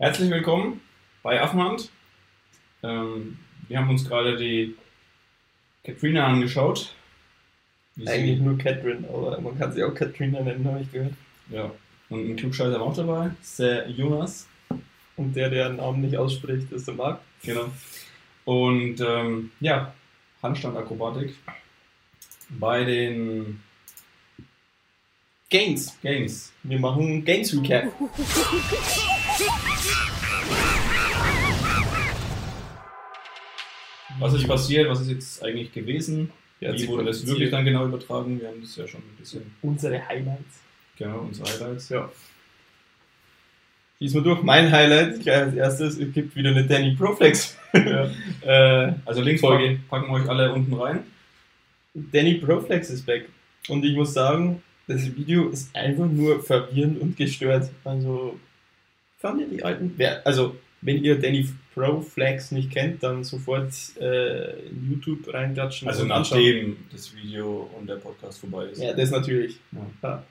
Herzlich willkommen bei Affenhand. Ähm, wir haben uns gerade die Katrina angeschaut. Eigentlich nur Catherine, aber man kann sie auch Katrina nennen, habe ich gehört. Ja. Und ein Klugscheißer war auch dabei, der Jonas. Und der, der den Namen nicht ausspricht, ist der Marc. Genau. Und ähm, ja, Handstandakrobatik bei den Games. Games. Wir machen Games Recap. Was ist passiert? Was ist jetzt eigentlich gewesen? Ja, Wie wurde das wirklich dann genau übertragen? Wir haben das ja schon ein bisschen, Unsere Highlights. genau, unsere Highlights. Ja. Diesmal durch. Mein Highlight, gleich als erstes, es gibt wieder eine Danny Proflex. Ja. äh, Also Links Folge. packen, packen wir euch alle unten rein. Danny Proflex ist back. Und ich muss sagen, das Video ist einfach nur verwirrend und gestört. Also, fand ihr die alten. Also, wenn ihr Danny Proflex nicht kennt, dann sofort äh, in YouTube reingatschen Also nachdem das Video und der Podcast vorbei ist. Ja, das natürlich. Ja. Ja.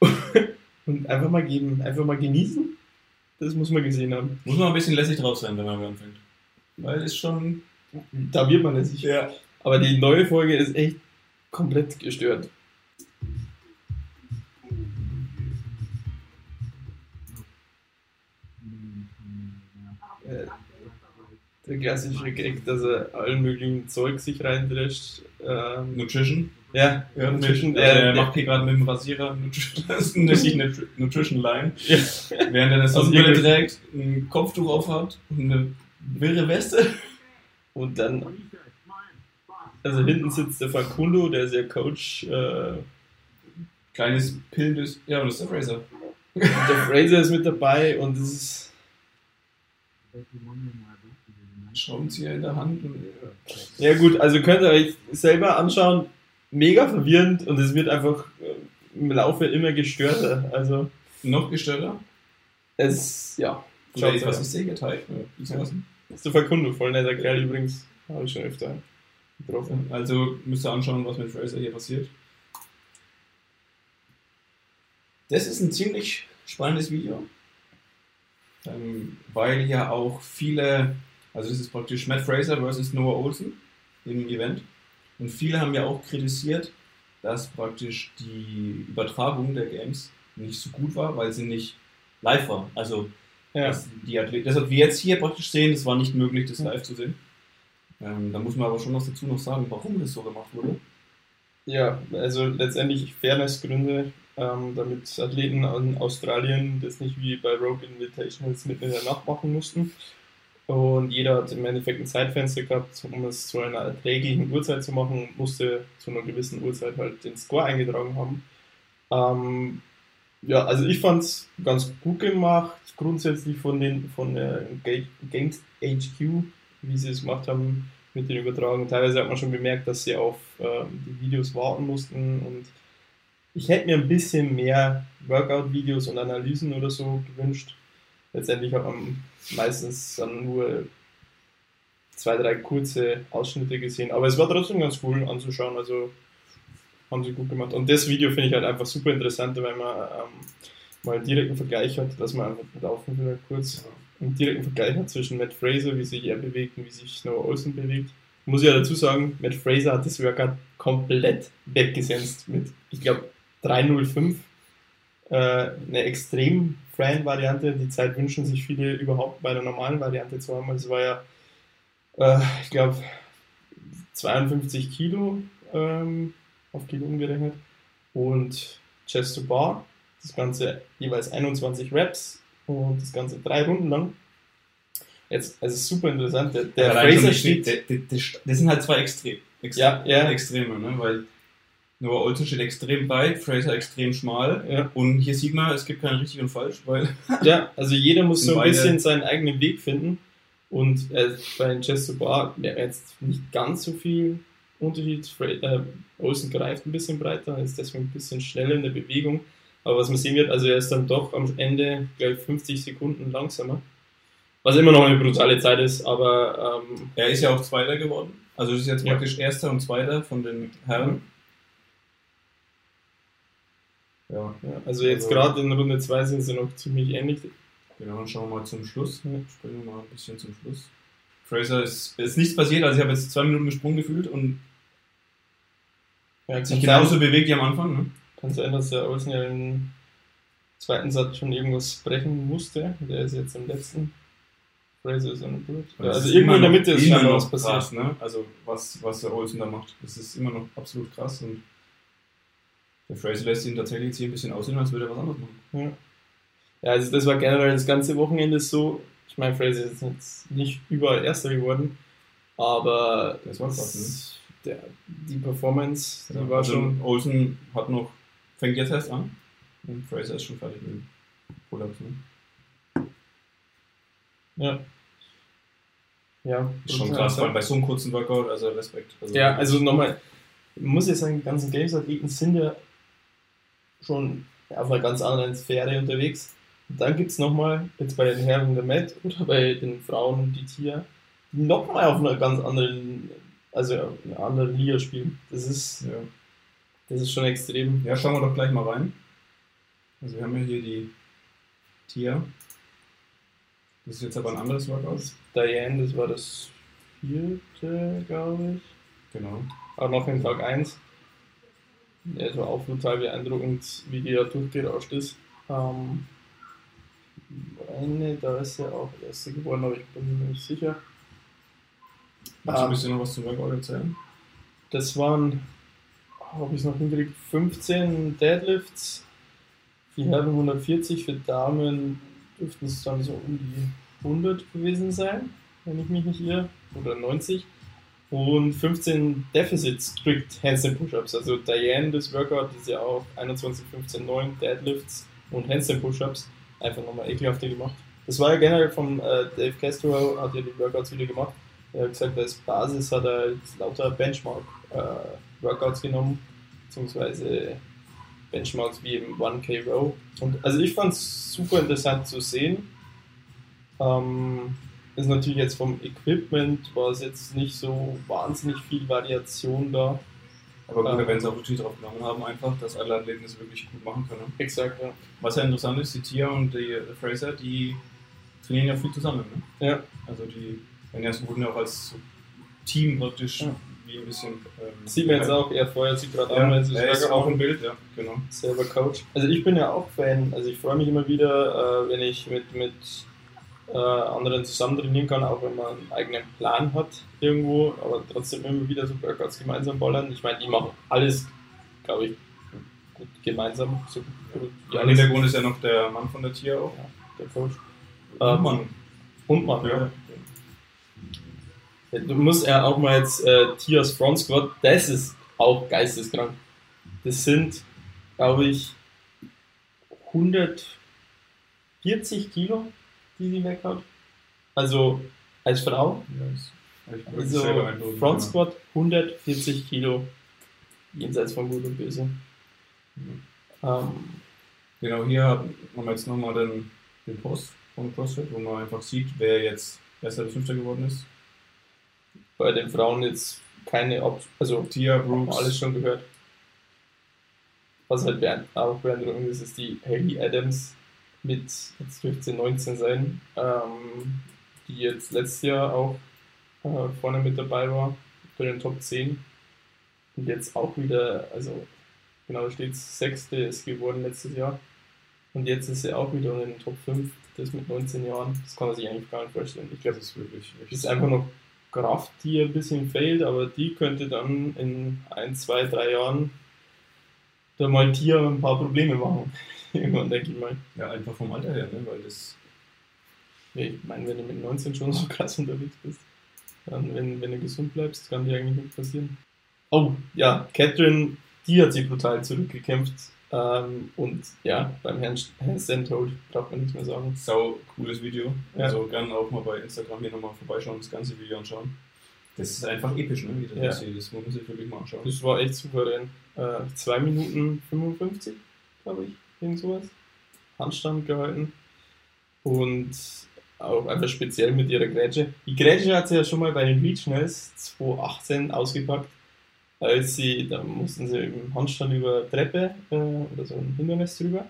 Und einfach mal geben, einfach mal genießen. Das muss man gesehen haben. Muss man ein bisschen lässig drauf sein, wenn man anfängt. Weil es ist schon. Da wird man nicht. Ja. Aber die neue Folge ist echt komplett gestört. Der klassische Gag, dass er allen möglichen Zeug sich reindrescht. Ähm, Nutrition. ja, Ja, Nutrition, mit, äh, äh, macht hier gerade mit dem Rasierer Nutrition, das ist eine Nutri- Nutrition Line. Ja. Während er eine Also hier- trägt, ein Kopftuch aufhat und eine wirre Weste. Und dann, also hinten sitzt der Facundo, der ist ja Coach. Äh, Kleines Pildes. Ja, und das ist der Fraser. der Fraser ist mit dabei und es ist. Schraubenzieher in der Hand. Und, Ja, gut, also könnt ihr euch selber anschauen. Mega verwirrend und es wird einfach äh, im Laufe immer gestörter. Also, noch gestörter. es, ja. Oder Schaut was was ist Sägeteig? Ja, ist der Facundo, voll netter Kerl übrigens. Habe ich schon öfter getroffen. Also müsst ihr anschauen, was mit Fraser hier passiert. Das ist ein ziemlich spannendes Video, ähm, weil ja auch viele, also das ist praktisch Matt Fraser versus Noah Olsen im Event. Und viele haben ja auch kritisiert, dass praktisch die Übertragung der Games nicht so gut war, weil sie nicht live war. Also Ja. die Athleten, das, was wir jetzt hier praktisch sehen, es war nicht möglich, das live zu sehen. Ähm, da muss man aber schon was dazu noch sagen, warum das so gemacht wurde. Ja, also letztendlich Fairnessgründe, ähm, damit Athleten in Australien das nicht wie bei Rogue Invitationals mitten in der Nacht machen mussten. Und jeder hat im Endeffekt ein Zeitfenster gehabt, um es zu einer erträglichen Uhrzeit zu machen, musste zu einer gewissen Uhrzeit halt den Score eingetragen haben. Ähm, ja, also ich fand es ganz gut gemacht, grundsätzlich von den von der Ga- Games HQ, wie sie es gemacht haben mit den Übertragungen. Teilweise hat man schon bemerkt, dass sie auf ähm, die Videos warten mussten und ich hätte mir ein bisschen mehr Workout-Videos und Analysen oder so gewünscht. Letztendlich hat man meistens dann nur zwei, drei kurze Ausschnitte gesehen, aber es war trotzdem ganz cool anzuschauen, also haben sie gut gemacht. Und das Video finde ich halt einfach super interessant, weil man ähm, mal einen direkten Vergleich hat, dass man einfach laufen will kurz einen direkten Vergleich hat zwischen Matt Fraser, wie sich er bewegt und wie sich Noah Olsen bewegt. Muss ich ja dazu sagen, Matt Fraser hat das Workout komplett weggesenzt mit, ich glaube, 305. Äh, eine extrem freien Variante. Die Zeit wünschen sich viele überhaupt bei der normalen Variante zu haben. Also es war ja, äh, ich glaube, 52 Kilo ähm, auf Kilo umgerechnet und Chest to Bar. Das Ganze jeweils 21 Reps und das Ganze drei Runden lang. Jetzt, es ist super interessant. Der, der Fraser steht. Das sind halt zwei Extrem, Extrem, Ja, ja. Extreme, ne? weil Noah Olsen steht extrem breit, Fraser extrem schmal. Ja, Und hier sieht man, es gibt kein richtig und falsch, weil ja, also jeder muss so ein beide- bisschen seinen eigenen Weg finden. Und äh, bei den Chest to Bar wäre jetzt nicht ganz so viel Unterschied. Fra äh, Olsen greift ein bisschen breiter, ist deswegen ein bisschen schneller in der Bewegung. Aber was man sehen wird, also er ist dann doch am Ende gleich 50 Sekunden langsamer. Was immer noch eine brutale Zeit ist, aber ähm, er ist ja auch Zweiter geworden. Also ist jetzt Ja. praktisch Erster und Zweiter von den Herren. Ja. ja, also jetzt Also- gerade in Runde 2 sind sie noch ziemlich ähnlich. Genau, dann schauen wir mal zum Schluss. Ja. Springen wir mal ein bisschen zum Schluss. Fraser ist, ist nichts passiert, also ich habe jetzt zwei Minuten gesprungen gefühlt und Ja, sich kann genauso sein, bewegt wie am Anfang. Ne? kann sein, dass der Olsen ja im zweiten Satz schon irgendwas brechen musste. Der ist jetzt im letzten. Fraser ist on Board. Ja, also irgendwo in der Mitte ist noch was passiert. krass, ne? Also was, was der Olsen da macht, das ist immer noch absolut krass und der Fraser lässt ihn tatsächlich jetzt hier ein bisschen aussehen, als würde er was anderes machen. Ja. ja, also das war generell das ganze Wochenende so. Ich meine, Fraser ist jetzt nicht überall Erster geworden, aber Das war krass, ne? der, die Performance, die Ja, war also schon. Olsen hat noch, fängt jetzt erst an und Fraser ist schon fertig mit dem Pull-Ups. Ne? Ja. Ja, Ist schon krass, vor allem bei so einem kurzen Workout, also Respekt. Also Ja, also nochmal, ich muss jetzt sagen, die ganzen Games-Athleten sind ja schon auf einer ganz anderen Sphäre unterwegs. Und dann gibt es nochmal, jetzt bei den Herren der Met oder bei den Frauen die Tier, die nochmal auf einer ganz anderen, also einer anderen Liga spielen. Das ist, ja. das ist schon extrem. ja, schauen wir doch gleich mal rein. Also wir haben ja hier die Tia. Das ist jetzt aber ein anderes Workout. Diane, das war das vierte, glaube ich. Genau. Aber noch in Tag 1. Ja, es war auch total beeindruckend, wie die da durchgerauscht ist. Ähm, eine, da ist ja auch erste geworden, aber ich bin mir nicht sicher. Willst du ein bisschen noch was zum Workout erzählen? Das waren, habe ich es noch hingekriegt, 15 Deadlifts, für Herren 140, für Damen dürften es dann so um die 100 gewesen sein, wenn ich mich nicht irre, oder 90. Und 15 Deficit Strict Handstand Push-Ups. Also Diane, das Workout ist ja auch 21, 15, 9 Deadlifts und Handstand Push-Ups. Einfach nochmal ekelhafter gemacht. Das war ja generell vom äh, Dave Castro, hat ja die Workouts wieder gemacht. Er hat gesagt, als Basis hat er lauter Benchmark-Workouts genommen, beziehungsweise Benchmarks wie im 1K Row. Und also ich fand es super interessant zu sehen. Ähm, ist natürlich jetzt vom Equipment war es jetzt nicht so wahnsinnig viel Variation da. Aber gut, Ähm. da werden sie auch wirklich drauf genommen haben, einfach, dass alle Athleten das wirklich gut machen können. Exakt, ja. Was ja interessant ist, die Tia und die Fraser, die trainieren ja viel zusammen. Ne? Ja. Also die werden ja, wurden ja auch als so Team praktisch Ja. wie ein bisschen. Ähm, Sieht man jetzt auch, er feuert sich gerade an, Ja, weil sie ist auch machen. im Bild, ja, genau. selber Coach. Also ich bin ja auch Fan, also ich freue mich immer wieder, äh, wenn ich mit, mit äh, anderen zusammen trainieren kann, auch wenn man einen eigenen Plan hat irgendwo, aber trotzdem immer wieder so Workouts gemeinsam ballern. Ich meine, die machen alles, glaube ich, gut gemeinsam. So gut Ja, Im. Hintergrund ist ja noch der Mann von der Tia auch. Der Coach. Ähm, Ähm, Mann. Und man, ja. Ja. Du musst ja auch mal jetzt äh, Tias Front Squad, das ist auch geisteskrank. Das sind, glaube ich, 140 Kilo, die sie weghaut. Also als Frau. Wirklich Also Front ja. Squad 140 Kilo. Jenseits von Gut und Böse. Ähm, Genau, hier haben wir jetzt nochmal den, den Post von CrossFit, wo man einfach sieht, wer jetzt Erster bis Fünfter geworden ist. bei den Frauen jetzt keine, Op also Tia, Haben wir Brooks, alles schon gehört. Was halt auch beeindruckend ist, ist die Haley Adams mit jetzt 15, 19 sein, ähm, die jetzt letztes Jahr auch äh, vorne mit dabei war, bei den Top 10. Und jetzt auch wieder, also genau da steht Sechste ist geworden letztes Jahr. Und jetzt ist sie auch wieder in den Top 5, das mit 19 Jahren. Das kann man sich eigentlich gar nicht vorstellen. Ich glaube, das ist wirklich, es ist einfach noch Kraft, die ein bisschen fehlt, aber die könnte dann in ein, zwei, drei Jahren da mal Tier ein paar Probleme machen. Irgendwann denke ich mal. ja, einfach vom Alter her, ne? weil das Ich meine, wenn du mit 19 schon so krass unterwegs bist, dann, wenn, wenn du gesund bleibst, kann dir eigentlich nichts passieren. Oh, ja, Catherine, die hat sich brutal zurückgekämpft. Ähm, und ja, beim Herrn Handstand Hold braucht man nichts mehr sagen. sau cooles Video. Ja. Also gerne auch mal bei Instagram hier nochmal vorbeischauen, das ganze Video anschauen. Das ist einfach episch, ne? wie das Ja. Das muss man sich wirklich mal anschauen. Das war echt souverän. Äh, 2 Minuten 55, glaube ich, irgend sowas. Handstand gehalten. Und auch einfach speziell mit ihrer Grätsche. Die Grätsche hat sie ja schon mal bei den Regionals 2018 ausgepackt. Als sie, da mussten sie im Handstand über Treppe äh, oder so ein Hindernis drüber.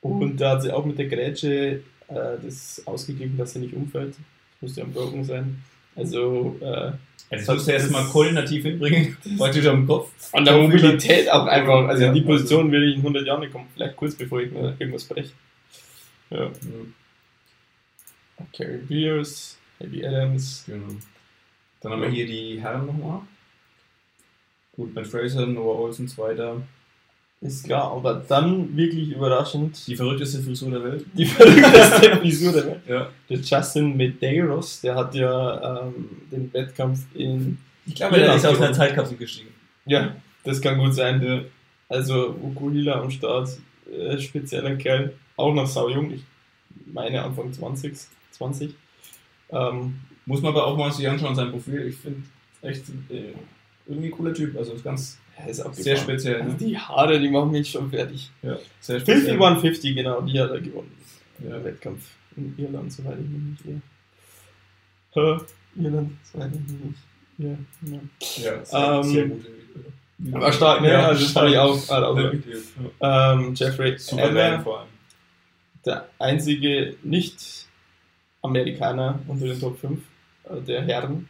Und da hat sie auch mit der Grätsche äh, das ausgeglichen, dass er nicht umfällt. Das müsste ja broken sein. Also, äh, Also musst du erstmal koordinativ hinbringen, praktisch am Kopf. an der Mobilität auch einfach. Also, Ja, in die Position will ich in 100 Jahren nicht kommen. Vielleicht kurz bevor ich mir irgendwas breche. Ja. Carrie Beers, Eddie Adams. Genau. Dann haben wir hier die Herren nochmal. Gut, Matt Fraser, Noah Olsen, Zweiter. Ist klar, aber dann wirklich überraschend Die verrückteste Frisur der Welt. die verrückteste Frisur der Welt. Ja. Der Justin Medeiros, der hat ja ähm, den Wettkampf in. Ich glaube, der ist aus einer. Zeitkapsel gestiegen. Ja, das kann gut sein. Also Ukuhila am Start, äh, spezieller Kerl, auch noch saujung. Ich meine Anfang 20. 20. Ähm, Muss man aber auch mal sich anschauen, sein Profil. Ich finde echt äh, irgendwie cooler Typ. Also ist ganz ist abgefahren. sehr speziell. Also Ne? die Haare, die machen mich schon fertig. Ja, sehr 50 150, genau, die hat er gewonnen. Ja. Der Wettkampf in Irland, soweit ich mich nicht irre. Hä? Irland, soweit ich mich nicht irre. Ja. Ja, sehr, Ähm, sehr gut. War stark, ne? Also das fand ich auch. Hat auch Ja, ja. ähm, Jeffrey Super Eller, Band vor allem. der einzige Nicht-Amerikaner unter den Top 5 äh, der Herren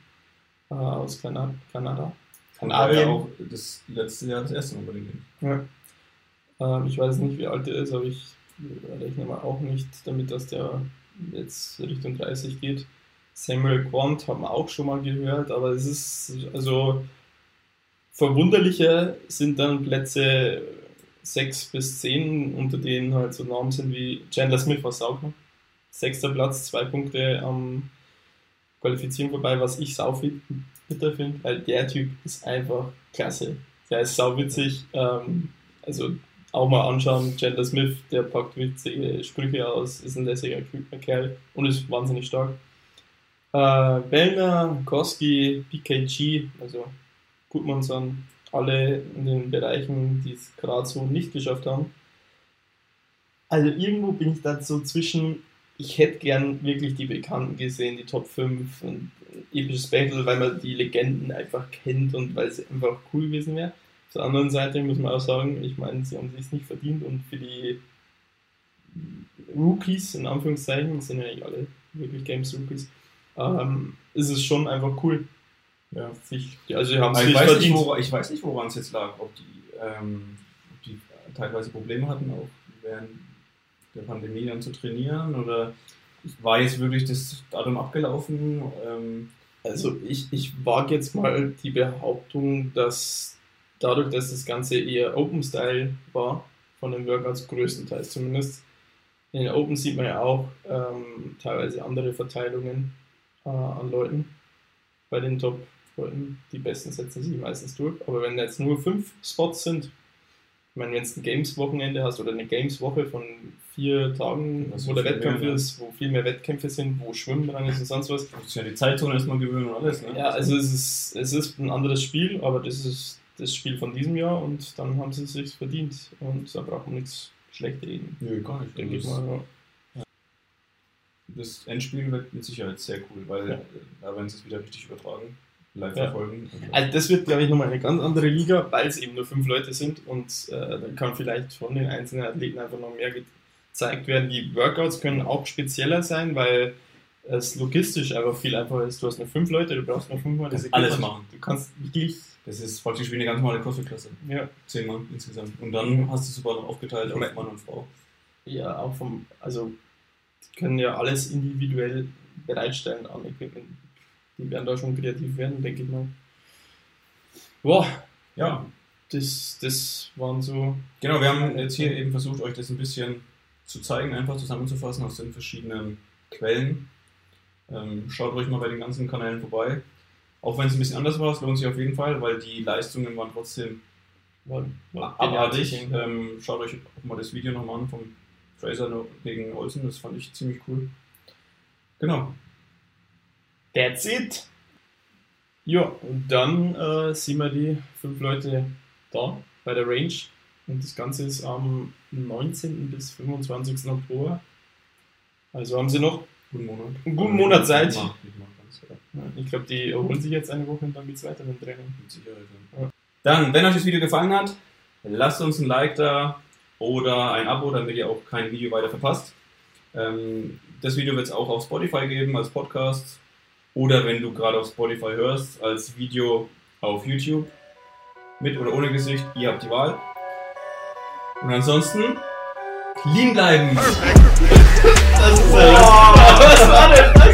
äh, aus Kana Kanada. Ja Kanadien. auch das letzte Jahr das erste Mal bei den Games. Ähm, ich weiß nicht, wie alt er ist, aber ich rechne mal auch nicht damit, dass der jetzt Richtung 30 geht. Samuel Quant haben wir auch schon mal gehört, aber es ist also verwunderlicher sind dann Plätze 6 bis 10, unter denen halt so Namen sind wie Chandler Smith aus Saugner. Sechster Platz, zwei Punkte am Qualifizieren vorbei, was ich sau bitter finde, weil der Typ ist einfach klasse. Der ist sauwitzig. Ähm, also auch mal anschauen, Chandler Smith, der packt witzige Sprüche aus, ist ein lässiger Kerl und ist wahnsinnig stark. Äh, Bellner, Koski, PKG, also Gutmannsson, alle in den Bereichen, die es gerade so nicht geschafft haben. Also irgendwo bin ich da so zwischen, ich hätte gern wirklich die Bekannten gesehen, die Top 5 und episches Battle, weil man die Legenden einfach kennt und weil es einfach cool gewesen wäre. Auf der anderen Seite muss man auch sagen, ich meine, sie haben sich nicht verdient und für die Rookies, in Anführungszeichen, sind ja nicht alle wirklich Games Rookies, ähm, ist es schon einfach cool. Ja. Sich, also sie haben es ich, nicht weiß nicht, verdient. wora, ich weiß nicht, woran es jetzt lag. Ob die, ähm, ob die teilweise Probleme hatten, auch während der Pandemie dann zu trainieren oder war jetzt wirklich das Datum abgelaufen? Ähm, Also ich, ich wage jetzt mal die Behauptung, dass dadurch, dass das Ganze eher Open-Style war, von den Workouts größtenteils zumindest, in den Open sieht man ja auch ähm, teilweise andere Verteilungen äh, an Leuten bei den Top-Leuten. Die Besten setzen sich meistens durch. Aber wenn jetzt nur fünf Spots sind, ich meine, wenn du ein Games-Wochenende hast oder eine Games-Woche von vier Tagen, wo der Wettkampf mehr, ist, wo viel mehr Wettkämpfe sind, wo Schwimmen dran ist und sonst was, muss ja die Zeitzone erstmal gewöhnen und alles. Ne? ja, also es ist, es ist ein anderes Spiel, aber das ist das Spiel von diesem Jahr und dann haben sie es sich verdient und da braucht man nichts schlecht reden, Nö, gar nicht. denke ich das, mal. Ja. das Endspiel wird mit Sicherheit sehr cool, weil Ja. da werden sie es wieder richtig übertragen, live Ja. verfolgen. Also das wird, glaube ich, nochmal eine ganz andere Liga, weil es eben nur fünf Leute sind und äh, dann kann vielleicht von den einzelnen Athleten einfach noch mehr gezeigt werden. Die Workouts können auch spezieller sein, weil es logistisch einfach viel einfacher ist. Du hast nur fünf Leute, du brauchst nur fünfmal das Kannst alles machen. Du kannst wirklich, Das ist praktisch wie eine ganz normale Kostetklasse. ja, Zehn Mann insgesamt. Und dann hast du es sogar noch aufgeteilt auf Mann und Frau. ja auch vom, also die können ja alles individuell bereitstellen an Equipment. Die werden da schon kreativ werden, denke ich mal. Boah, Ja, das, das waren so. genau. Wir haben jetzt hier eben versucht, euch das ein bisschen zu zeigen, einfach zusammenzufassen aus den verschiedenen Quellen. Ähm, schaut ruhig mal bei den ganzen Kanälen vorbei. Auch wenn es ein bisschen anders war, es lohnt sich auf jeden Fall, weil die Leistungen waren trotzdem abartig. Ähm, schaut euch auch mal das Video nochmal an vom Fraser gegen Olsen, das fand ich ziemlich cool. Genau. That's it. Ja, und dann äh, sehen wir die fünf Leute da bei der Range. Und das Ganze ist am 19. bis 25. Oktober. Also haben sie noch guten Monat. einen guten Monat Zeit. Ich, glaube, die erholen sich jetzt eine Woche und dann geht's weiter mit dem Training. Mit Sicherheit. Ja. Dann, wenn euch das Video gefallen hat, lasst uns ein Like da oder ein Abo, damit ihr auch kein Video weiter verpasst. Ähm, das Video wird es auch auf Spotify geben als Podcast oder wenn du gerade auf Spotify hörst, als Video auf YouTube. Mit oder ohne Gesicht, ihr habt die Wahl. Und ansonsten lean bleiben. Das ist ja. Wow. Was war denn das?